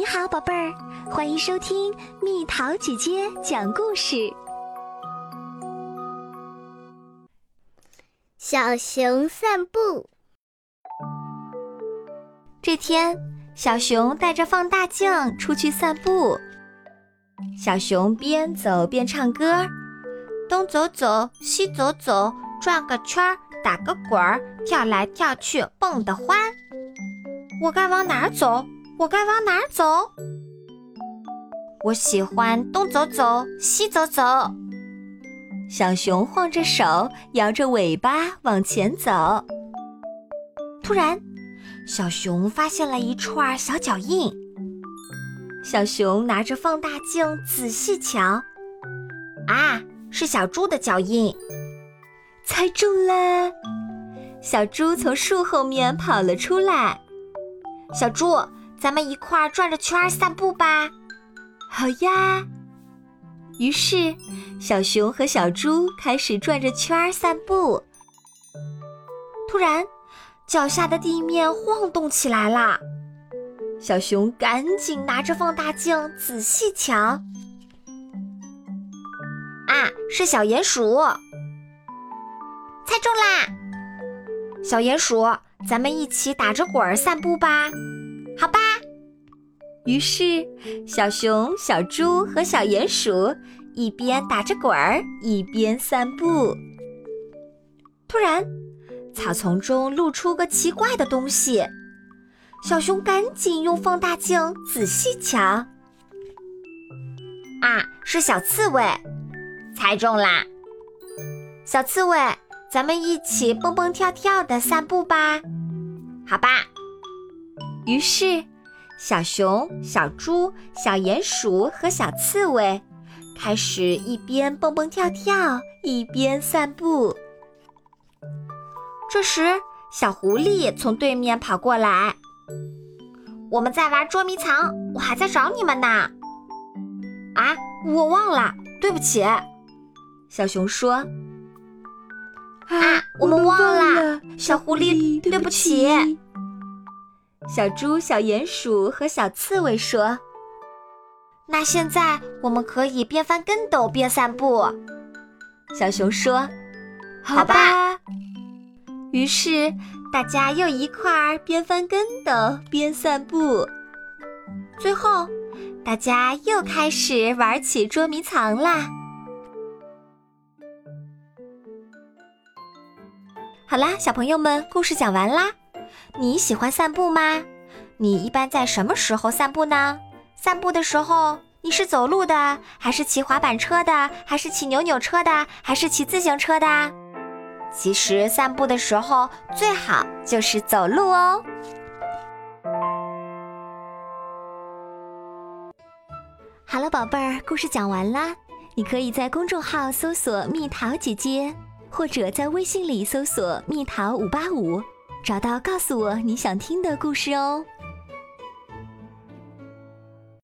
你好，宝贝儿，欢迎收听蜜桃姐姐讲故事。小熊散步。这天，小熊带着放大镜出去散步。小熊边走边唱歌，东走走，西走走，转个圈儿，打个滚儿，跳来跳去，蹦得欢。我该往哪儿走？我该往哪儿走？我喜欢东走走，西走走。小熊晃着手，摇着尾巴往前走。突然，小熊发现了一串小脚印。小熊拿着放大镜仔细瞧，啊，是小猪的脚印！猜中了，小猪从树后面跑了出来。小猪。咱们一块儿转着圈儿散步吧，好呀。于是，小熊和小猪开始转着圈儿散步。突然，脚下的地面晃动起来了。小熊赶紧拿着放大镜仔细瞧，啊，是小鼹鼠！猜中啦！小鼹鼠，咱们一起打着滚儿散步吧。好吧，于是小熊、小猪和小鼹鼠一边打着滚儿，一边散步。突然，草丛中露出个奇怪的东西，小熊赶紧用放大镜仔细瞧。啊，是小刺猬！猜中啦！小刺猬，咱们一起蹦蹦跳跳的散步吧。好吧。于是，小熊、小猪、小鼹鼠和小刺猬开始一边蹦蹦跳跳，一边散步。这时，小狐狸从对面跑过来：“我们在玩捉迷藏，我还在找你们呢。”啊，我忘了，对不起。小熊说：“啊，我们忘了。”小狐狸，对不起。小猪、小鼹鼠和小刺猬说：“那现在我们可以边翻跟斗边散步。”小熊说：“好吧。”于是大家又一块儿边翻跟斗边散步。最后，大家又开始玩起捉迷藏啦。好啦，小朋友们，故事讲完啦。你喜欢散步吗？你一般在什么时候散步呢？散步的时候，你是走路的，还是骑滑板车的，还是骑扭扭车的，还是骑自行车的？其实散步的时候最好就是走路哦。好了，宝贝儿，故事讲完啦。你可以在公众号搜索“蜜桃姐姐”，或者在微信里搜索“蜜桃五八五”。找到，告诉我你想听的故事哦。